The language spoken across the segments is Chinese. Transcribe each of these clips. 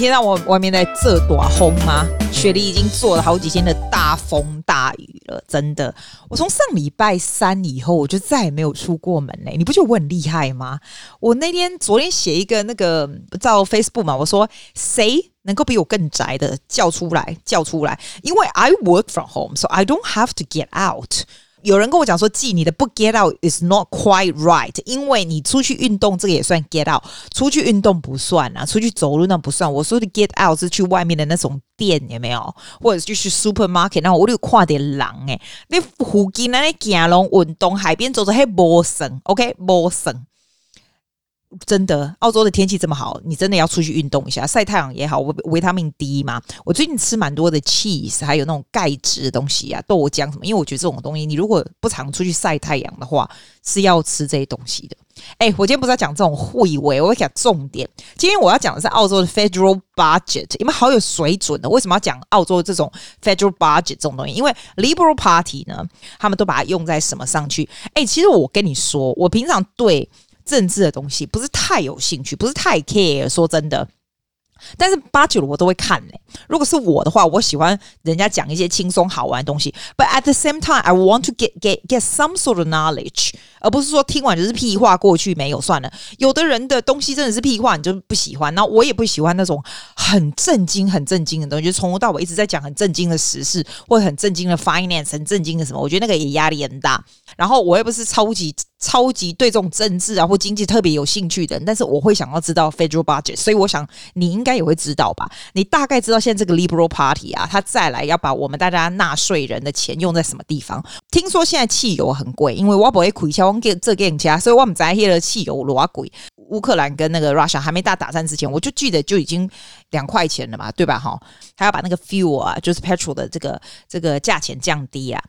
听到我外面在这朵风吗？雪梨已经做了好几天的大风大雨了，真的。我从上礼拜三以后，我就再也没有出过门嘞。你不觉得我很厉害吗？我那天昨天写一个那个照 Facebook 嘛，我说谁能够比我更宅的叫出来，叫出来，因为 I work from home, so I don't have to get out。有人跟我讲说，记你的不 get out is not quite right，因为你出去运动这个也算 get out，出去运动不算啊，出去走路那不算。我说的 get out 是去外面的那种店，有没有？或者就是 supermarket，那我有跨点人诶，那附近那里行龙运动，海边走走还陌生，OK，陌生。真的，澳洲的天气这么好，你真的要出去运动一下，晒太阳也好，维维他命 D 嘛。我最近吃蛮多的 cheese，还有那种钙质的东西啊，豆浆什么。因为我觉得这种东西，你如果不常出去晒太阳的话，是要吃这些东西的。哎、我今天不是要讲这种会为，我要讲重点。今天我要讲的是澳洲的 federal budget，你们好有水准的。为什么要讲澳洲的这种 federal budget 这种东西？因为 Liberal Party 呢，他们都把它用在什么上去？哎、其实我跟你说，我平常对。政治的东西不是太有兴趣，不是太 care。说真的。但是八九我都会看嘞、如果是我的话，我喜欢人家讲一些轻松好玩的东西。But at the same time, I want to get get get some sort of knowledge，而不是说听完就是屁话，过去没有算了。有的人的东西真的是屁话，你就不喜欢。那我也不喜欢那种很震惊、很震惊的东西，就从头到尾一直在讲很震惊的时事，或者很震惊的 finance，很震惊的什么。我觉得那个也压力很大。然后我又不是超级超级对这种政治啊或经济特别有兴趣的人，但是我会想要知道 federal budget，所以我想你应该。也会知道吧？你大概知道现在这个 Liberal Party 啊，他再来要把我们大家纳税人的钱用在什么地方？听说现在汽油很贵，因为我不会亏钱，我给这给人家，所以我们在黑了汽油多贵。乌克兰跟那个 Russia 还没大打战之前，我就记得就已经两块钱了嘛，对吧？哈，他要把那个 fuel 啊，就是 petrol 的这个这个价钱降低啊。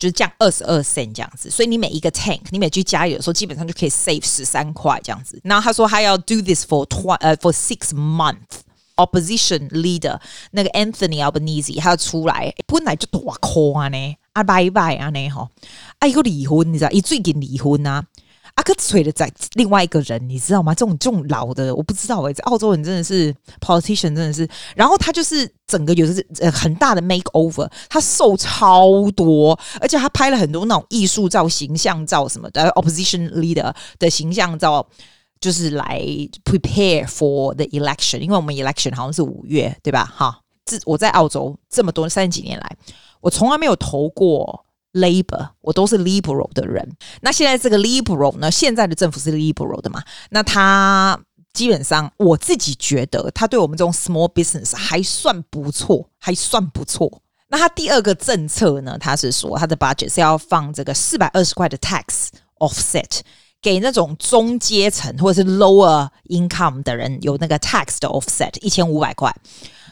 就是降二十二 cent 这样子，所以你每一个 tank，你每句加油的时候，基本上就可以 save 十三块这样子。然后他说他要 do this for tw 呃 for six months。Opposition leader 那个 Anthony Albanese 他要出来，本来就大块呢，啊拜拜啊呢吼，啊一个离婚你知道，一最近离婚啊。阿克崔的在另外一个人，你知道吗？这种这种老的，我不知道哎、澳洲人真的是 politician，真的是。然后他就是整个有的是呃很大的 makeover，他瘦超多，而且他拍了很多那种艺术照、形象照什么的，opposition leader 的形象照，就是来 prepare for the election。因为我们 election 好像是五月，对吧？哈，这我在澳洲这么多三十几年来，我从来没有投过。Labor，我都是 Liberal 的人。那现在这个 Liberal 呢？现在的政府是 Liberal 的嘛？那他基本上，我自己觉得他对我们这种 Small Business 还算不错，还算不错。那他第二个政策呢？他是说他的 Budget 是要放这个四百二十块的 Tax Offset 给那种中阶层或者是 Lower Income 的人，有那个 Tax 的 Offset 一千五百块，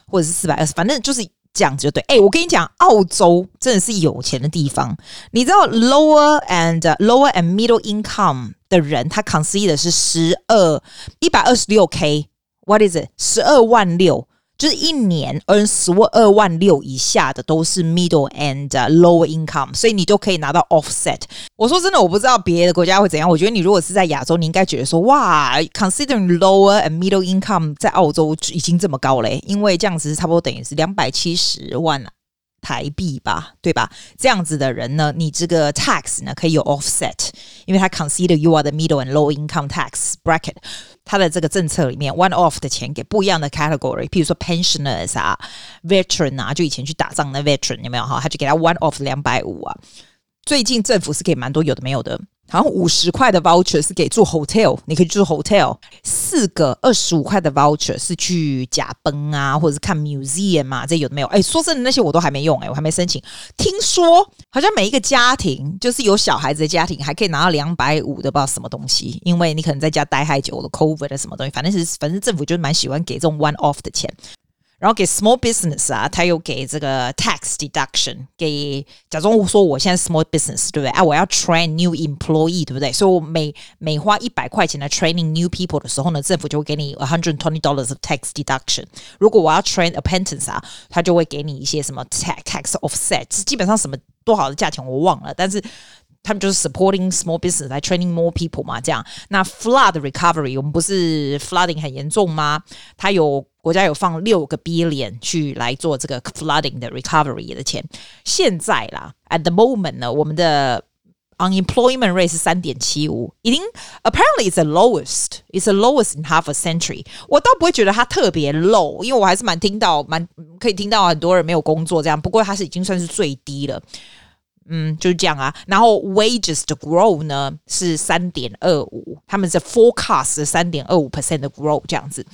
或者是四百二十，反正就是。这样子就对，哎，我跟你讲，澳洲真的是有钱的地方。你知道，lower and lower and middle income 的人，他 concede 的是十二一百二十六 k，what is it？十二万六。就是一年 earn 十二万六以下的都是 middle and lower income，所以你都可以拿到 offset。我说真的，我不知道别的国家会怎样。我觉得你如果是在亚洲，你应该觉得说哇，considering lower and middle income 在澳洲已经这么高嘞，因为这样子差不多等于是两百七十万。台币吧，对吧？这样子的人呢，你这个 tax 呢可以有 offset，因为他 consider you are the middle and low income tax bracket。他的这个政策里面，one off 的钱给不一样的 category，譬如说 pensioners 啊，veteran 啊，就以前去打仗的 veteran 有没有哈？他就给他 one off 两百五啊。最近政府是给蛮多有的没有的。好像五十块的 voucher 是给住 hotel，你可以住 hotel。四个二十五块的 voucher 是去甲崩啊，或者是看 museum 嘛，这有的没有？哎，说真的，那些我都还没用，哎，我还没申请。听说好像每一个家庭，就是有小孩子的家庭，还可以拿到两百五的，不知道什么东西，因为你可能在家待太久了，COVID 的什么东西，反正是反正政府就是蛮喜欢给这种 one off 的钱。然后给 small business 啊，他又给这个 tax deduction，给假装说我现在 small business 对不对？啊，我要 train new employee 对不对？所以我每每花一百块钱来 training new people 的时候呢，政府就会给你 a hundred twenty dollars of tax deduction。如果我要 train apprentice 啊，他就会给你一些什么 tax tax offset，基本上什么多少的价钱我忘了，但是他们就是 supporting small business 来 training more people 嘛，这样。那 flood recovery 我们不是 flooding 很严重吗？他有国家有放六个 billion 去来做这个 flooding 的 recovery 的钱。现在啦，at the moment 呢，我们的 unemployment rate 是三点七五，已经 apparently it's the lowest，it's the lowest in half a century。我倒不会觉得它特别 low，因为我还是蛮听到蛮可以听到很多人没有工作这样。不过它是已经算是最低了。 嗯，就是这样啊。然后 wages 的 grow 呢是三点二五，他们是 forecast 三点二五 percent 的 grow 这样子。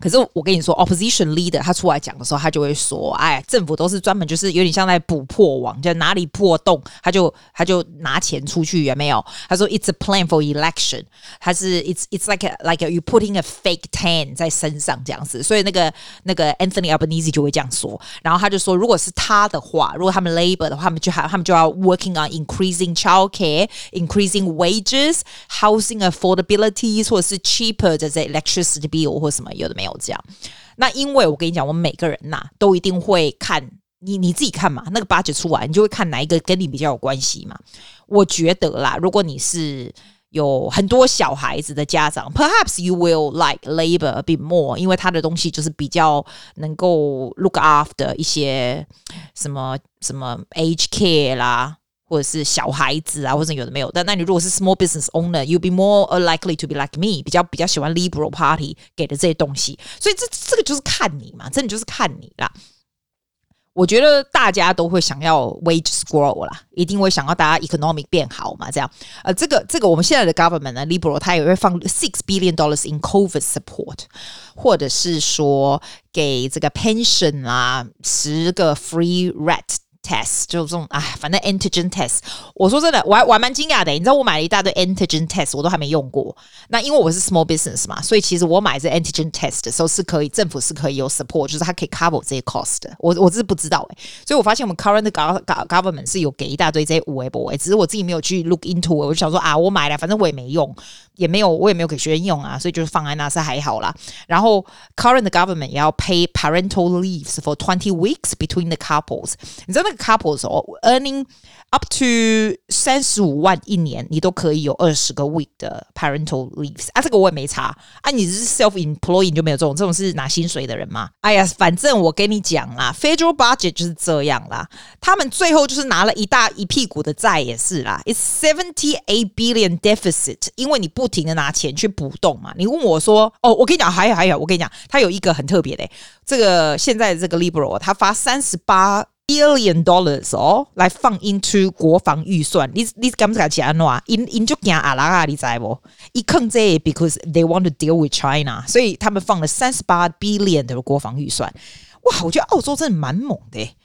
可是我跟你说，opposition leader 他出来讲的时候，他就会说：“哎，政府都是专门就是有点像在补破网，就哪里破洞，他就他就拿钱出去，有没有？”他说：“It's a plan for election。”他是 “It's it's like a, like a, you putting a fake tan 在身上这样子。”所以那个那个 Anthony Albanese 就会这样说。然后他就说：“如果是他的话，如果他们 Labor 的话，他们就还他们就要 working on increasing childcare, increasing wages, housing affordability，或者是 cheaper 的这 electricity bill 或什么有的没有。”这样，那因为我跟你讲，我们每个人呐、啊、都一定会看你你自己看嘛，那个 budget 出来，你就会看哪一个跟你比较有关系嘛。我觉得啦，如果你是有很多小孩子的家长，perhaps you will like Labor a bit more，因为他的东西就是比较能够 look after 一些什么什么 age care 啦。或者是小孩子啊，或者有的没有。但那你如果是 small business owner，you'll be more likely to be like me，比较比较喜欢 liberal party 给的这些东西。所以这这个就是看你嘛，真的就是看你啦。我觉得大家都会想要 wage grow 啦，一定会想要大家 economic 变好嘛，这样。呃，这个这个我们现在的 government 呢，liberal，它也会放 six billion dollars in COVID support，或者是说给这个 pension 啊十个 free rat。test 就这种啊，反正 antigen test。我说真的，我还我还蛮惊讶的。你知道我买了一大堆 antigen test，我都还没用过。那因为我是 small business 嘛，所以其实我买这 antigen test 的时候是可以，政府是可以有 support，就是它可以 cover 这些 cost 的。我我是不知道哎、欸，所以我发现我们 current government 是有给一大堆这些五 A 博哎，只是我自己没有去 look into。我就想说啊，我买了，反正我也没用，也没有我也没有给学生用啊，所以就是放在那是还好啦。然后 current government 也要 pay parental leaves for twenty weeks between the couples，你知道那 个 couples 哦，earning up to 三十五万一年，你都可以有二十个 week 的 parental leaves 啊。这个我也没查啊。你是 self employed 就没有这种，这种是拿薪水的人吗？哎呀，反正我跟你讲啦，federal budget 就是这样啦。他们最后就是拿了一大一屁股的债也是啦。It's seventy eight billion deficit，因为你不停的拿钱去补洞嘛。你问我说，哦，我跟你讲，还有还有，我跟你讲，他有一个很特别的，这个现在这个 liberal 他发三十八。Billion dollars 哦，来放 into 国防预算，你你敢不敢讲安怎？因因就惊阿拉啊，你知不？一坑这，because they want to deal with China，所以他们放了三十八 billion 的国防预算。哇，我觉得澳洲真的蛮猛的。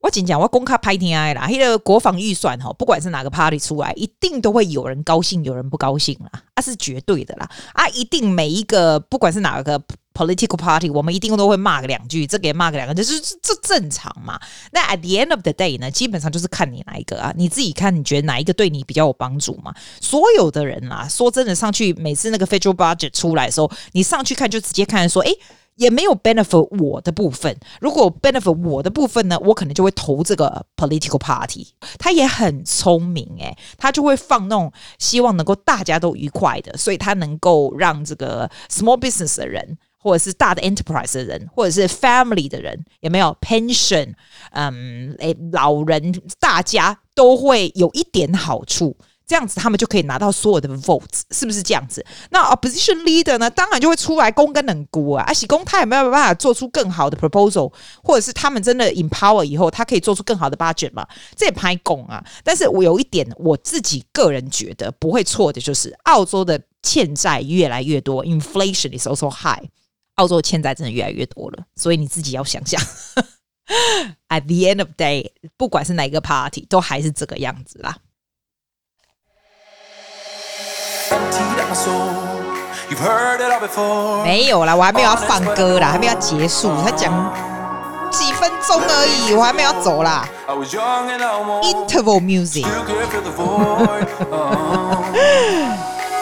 我仅讲，我公开拍天爱啦，那个国防预算哈，不管是哪个 party 出来，一定都会有人高兴，有人不高兴啦，啊是绝对的啦，啊一定每一个不管是哪个。Political party，我们一定都会骂个两句，这个骂个两个，就是这正常嘛。那 at the end of the day 呢，基本上就是看你哪一个啊，你自己看，你觉得哪一个对你比较有帮助嘛？所有的人啊，说真的，上去每次那个 federal budget 出来的时候，你上去看就直接看说，诶，也没有 benefit 我的部分。如果 benefit 我的部分呢，我可能就会投这个 political party。他也很聪明诶，他就会放那种希望能够大家都愉快的，所以他能够让这个 small business 的人。或者是大的 enterprise 的人，或者是 family 的人，有没有 pension？嗯，诶，老人大家都会有一点好处，这样子他们就可以拿到所有的 votes，是不是这样子？那 opposition leader 呢，当然就会出来公跟冷估啊，而且公他也没有办法做出更好的 proposal，或者是他们真的 empower 以后，他可以做出更好的 budget 嘛？这也拍公啊。但是我有一点，我自己个人觉得不会错的，就是澳洲的欠债越来越多，inflation is also high。澳洲欠债真的越来越多了，所以你自己要想想。At the end of day，不管是哪一个 party，都还是这个样子啦。没有啦，我还没有要放歌啦，还没有要结束，他讲几分钟而已，我还没有要走啦。Interval music。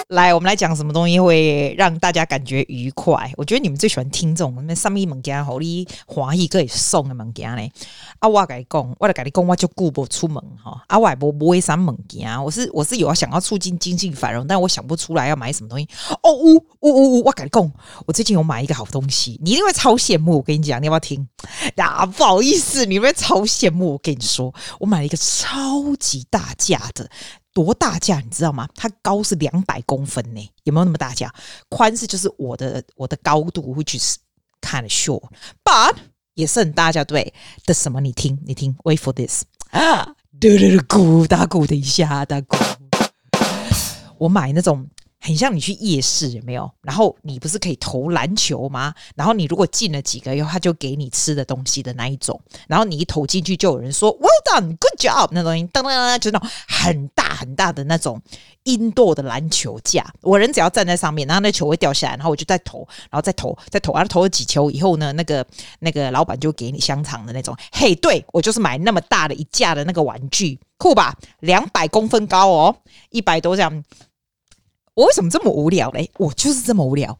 来，我们来讲什么东西会让大家感觉愉快？我觉得你们最喜欢听这种那上面物件，好你欢喜可以送的物件呢。啊，我跟你讲，我来跟你讲，我就顾不出门哈。啊，我也不不会啥物件，我是我是有要想要促进经济繁荣，但我想不出来要买什么东西。哦，呜呜呜呜，我跟你讲，我最近有买一个好东西，你一定会超羡慕。我跟你讲，你要不要听？呀，不好意思，你会超羡慕。我跟你说，我买了一个超级大架的。多大架你知道吗？它高是两百公分呢，有没有那么大架？宽是就是我的我的高度，which is kind of short，but 也是很大架，对的。什么？你听，你听，wait for this 啊！嘟嘟嘟鼓，打鼓，的一下，打鼓。我买那种。很像你去夜市有没有？然后你不是可以投篮球吗？然后你如果进了几个以后，他就给你吃的东西的那一种。然后你一投进去，就有人说 “Well done, good job”，那东西噔噔噔，就那种很大很大的那种印度的篮球架。我人只要站在上面，然后那球会掉下来，然后我就再投，然后再投，再投，然后投了几球以后呢，那个那个老板就给你香肠的那种。嘿，对，我就是买那么大的一架的那个玩具，酷吧？两百公分高哦，一百多这样。我为什么这么无聊嘞？我就是这么无聊，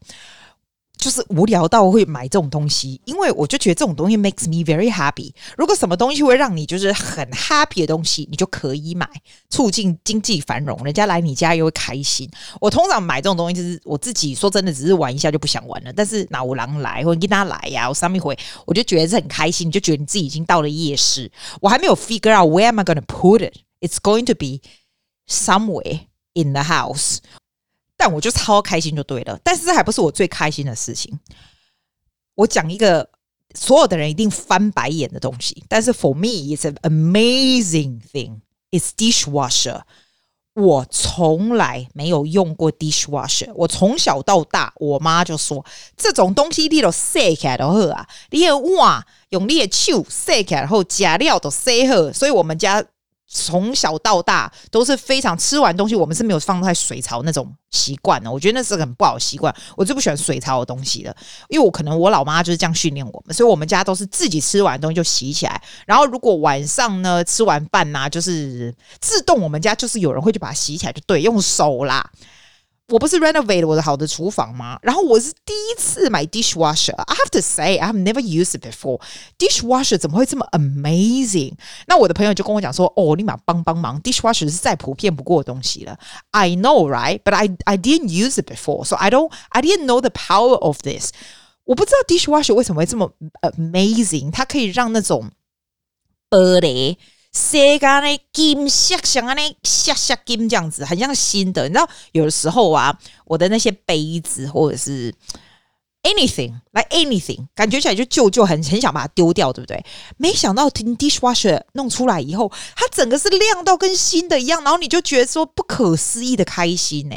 就是无聊到会买这种东西，因为我就觉得这种东西 makes me very happy。如果什么东西会让你就是很 happy 的东西，你就可以买，促进经济繁荣，人家来你家又会开心。我通常买这种东西，就是我自己说真的，只是玩一下就不想玩了。但是哪有人来或者跟他来呀、我上面回我就觉得是很开心，你就觉得你自己已经到了夜市。我还没有 figure out where am I gonna put it. It's going to be somewhere in the house. 但我就超开心就对了，但是这还不是我最开心的事情。我讲一个所有的人一定翻白眼的东西，但是 for me it's an amazing thing. It's dishwasher. 我从来没有用过 dishwasher。我从小到大，我妈就说这种东西你都洗起来就好啊，你的碗用你的手洗起来，然后加料都洗好，所以我们家。从小到大都是非常吃完东西，我们是没有放在水槽那种习惯的。我觉得那是很不好习惯。我最不喜欢水槽的东西的，因为我可能我老妈就是这样训练我们，所以我们家都是自己吃完东西就洗起来。然后如果晚上呢吃完饭呐、就是自动我们家就是有人会去把它洗起来，就对，用手啦。我不是 renovate 我的好的厨房吗？然后我是第一次买 dishwasher。I have to say, I have never used it before. Dishwasher 怎么会这么 amazing？那我的朋友就跟我讲说：“哦，立马帮帮忙，dishwasher 是再普遍不过的东西了。” I know, right? But I I didn't use it before, so I don't I didn't know the power of this. 我不知道 dishwasher 为什么会这么 amazing？它可以让那种玻璃。 洗干的金像像啊，那像像金这样子，很像新的。你知道，有的时候啊，我的那些杯子或者是 anything like anything，感觉起来就旧旧，很很想把它丢掉，对不对？没想到听 dishwasher 弄出来以后，它整个是亮到跟新的一样，然后你就觉得说不可思议的开心呢。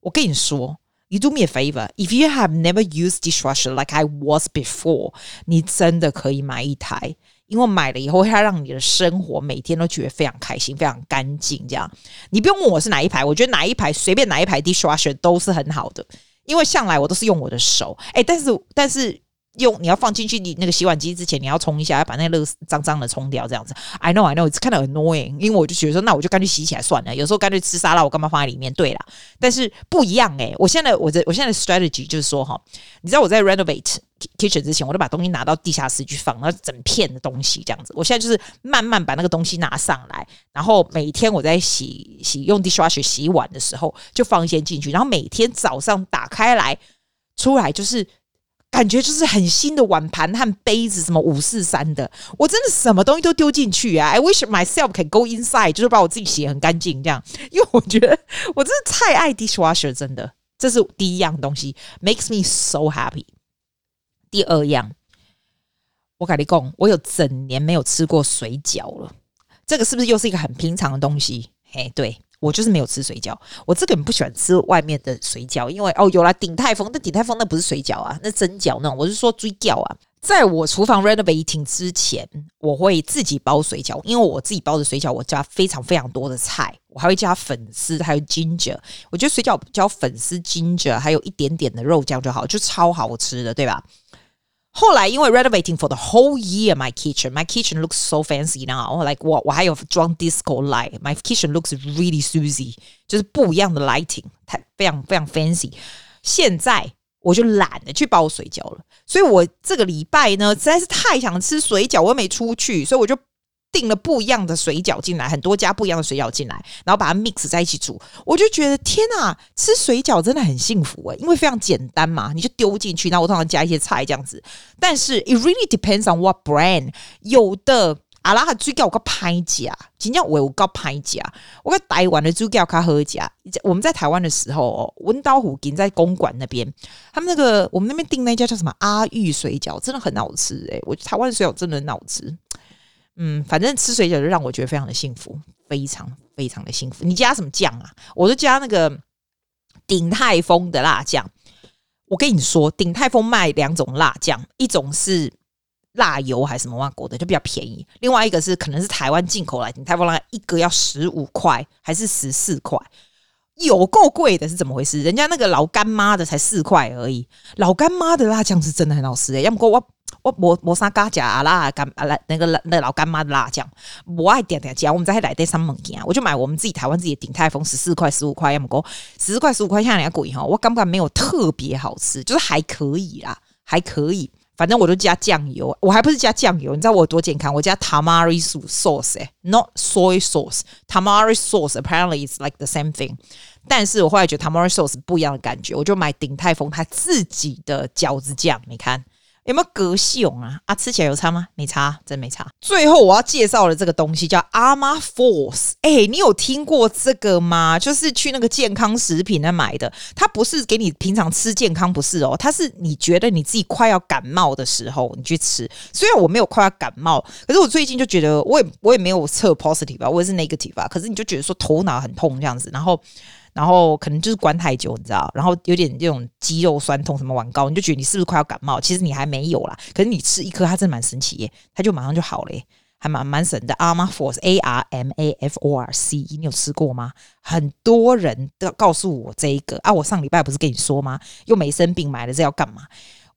我跟你说，you do me a favor，if you have never used dishwasher like I was before，你真的可以买一台。因为买了以后，它让你的生活每天都觉得非常开心、非常干净。这样，你不用问我是哪一排，我觉得哪一排随便哪一排 dishwasher 都是很好的。因为向来我都是用我的手，哎，但是但是用你要放进去你那个洗碗机之前，你要冲一下，要把那个脏脏的冲掉，这样子。I know, I know, it's kind of annoying。因为我就觉得说，那我就干脆洗起来算了。有时候干脆吃沙拉，我干嘛放在里面？对啦，但是不一样哎。我现在我的我现在 strategy 就是说哈，你知道我在 renovate。kitchen 之前，我都把东西拿到地下室去放，那整片的东西这样子。我现在就是慢慢把那个东西拿上来，然后每天我在洗洗用 dishwasher 洗碗的时候，就放一些进去，然后每天早上打开来出来，就是感觉就是很新的碗盘和杯子，什么五四三的，我真的什么东西都丢进去啊！I wish myself can go inside，就是把我自己洗很干净这样，因为我觉得我真的太爱 dishwasher，真的，这是第一样东西，makes me so happy。第二样，我跟你讲，我有整年没有吃过水饺了。这个是不是又是一个很平常的东西？嘿，对，我就是没有吃水饺。我这个人不喜欢吃外面的水饺，因为哦，有了鼎泰丰，但鼎泰丰那不是水饺啊，那蒸饺那种。我是说追饺啊。在我厨房 renovating 之前，我会自己包水饺，因为我自己包的水饺，我加非常非常多的菜，我还会加粉丝，还有 ginger。我觉得水饺加粉丝、ginger，还有一点点的肉酱就好，就超好吃的，对吧？后来因为 renovating for the whole year my kitchen, my kitchen looks so fancy now. Like what? 我还有装 disco light. My kitchen looks really Suzy，就是不一样的 lighting，太非常非常 fancy。现在我就懒得去包水饺了，所以我这个礼拜呢实在是太想吃水饺，我又没出去，所以我就。订了不一样的水饺进来，很多家不一样的水饺进来，然后把它 mix 在一起煮，我就觉得天哪，吃水饺真的很幸福诶，因为非常简单嘛，你就丢进去，然后我通常加一些菜这样子。但是 it really depends on what brand，有的阿拉哈水饺我个拍夹，今天我我个拍夹，我个台湾的水饺卡好夹。我们在台湾的时候，温刀湖给在公馆那边，他们那个我们那边订那家叫什么阿裕水饺，真的很好吃诶，我台湾水饺真的很好吃。嗯，反正吃水饺就让我觉得非常的幸福，非常非常的幸福。你加什么酱啊？我就加那个鼎泰丰的辣酱。我跟你说，鼎泰丰卖两种辣酱，一种是辣油还是什么外国的，就比较便宜；另外一个是可能是台湾进口来，鼎泰丰辣一个要十五块还是十四块，有够贵的，是怎么回事？人家那个老干妈的才四块而已，老干妈的辣酱是真的很好吃诶、欸，要么我。我磨磨砂嘎甲啊辣干啊辣那个那老干妈的辣酱，我爱点点加。我们在来带三门件，我就买我们自己台湾自己的鼎泰丰十四块十五块，要么够十四块十五块，像人家贵哈。我感觉没有特别好吃，就是还可以啦，还可以。反正我都加酱油，我还不是加酱油，你知道我有多健康？我加 tamari sauce，哎，not soy sauce。tamari sauce apparently is like the same thing，但是我后来觉得 tamari sauce 不一样的感觉，我就买鼎泰丰他自己的饺子酱，你看。有没有隔雄啊？啊，吃起来有差吗？没差，真没差。最后我要介绍的这个东西叫 Armour Force。哎，你有听过这个吗？就是去那个健康食品那买的。它不是给你平常吃健康，不是哦。它是你觉得你自己快要感冒的时候，你去吃。虽然我没有快要感冒，可是我最近就觉得，我也我也没有测 positive 吧，我也是 negative 吧。可是你就觉得说头脑很痛这样子，然后。然后可能就是关太久，你知道，然后有点这种肌肉酸痛，什么晚高，你就觉得你是不是快要感冒？其实你还没有啦。可是你吃一颗，它真的蛮神奇耶，它就马上就好了耶，还蛮蛮神的。，Arma Force A R M A F O R C，你有吃过吗？很多人都告诉我这一个啊，我上礼拜不是跟你说吗？又没生病，买了这要干嘛？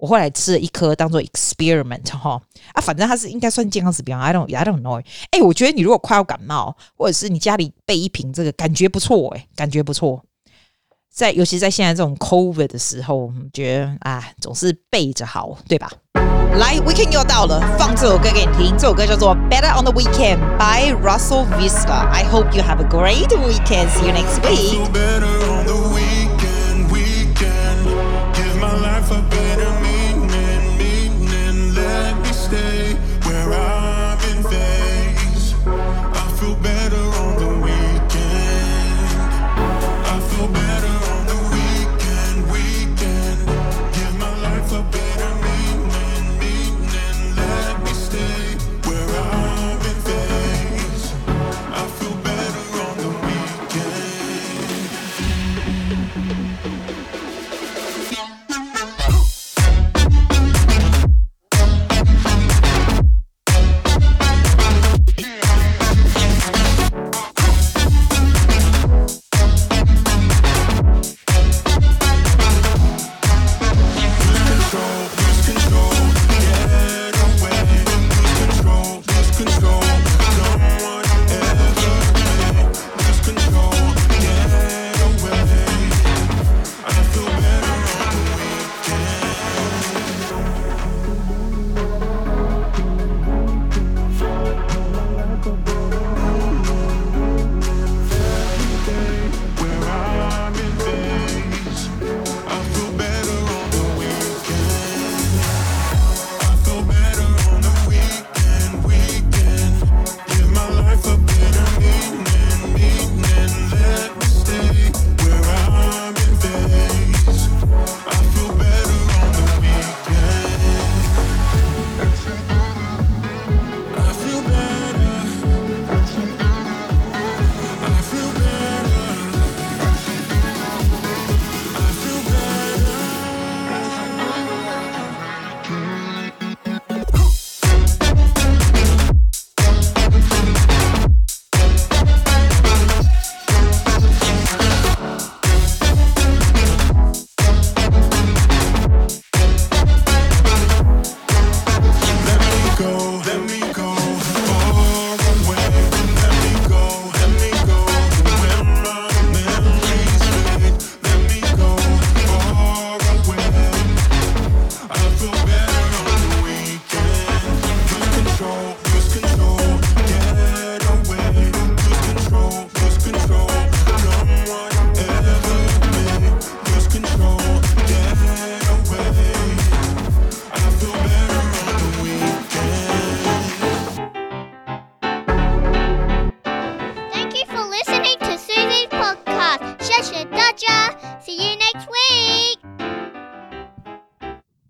我后来吃了一颗当做 experiment 哈啊，反正它是应该算健康食品，I don't I don't know。哎，我觉得你如果快要感冒，或者是你家里备一瓶这个，感觉不错哎，感觉不错。在尤其在现在这种 COVID 的时候，觉得啊，总是备着好，对吧？来，Weekend 又到了，放这首歌给你听。这首歌叫做 Better on the Weekend by Russell Vista。I hope you have a great weekend. See you next week.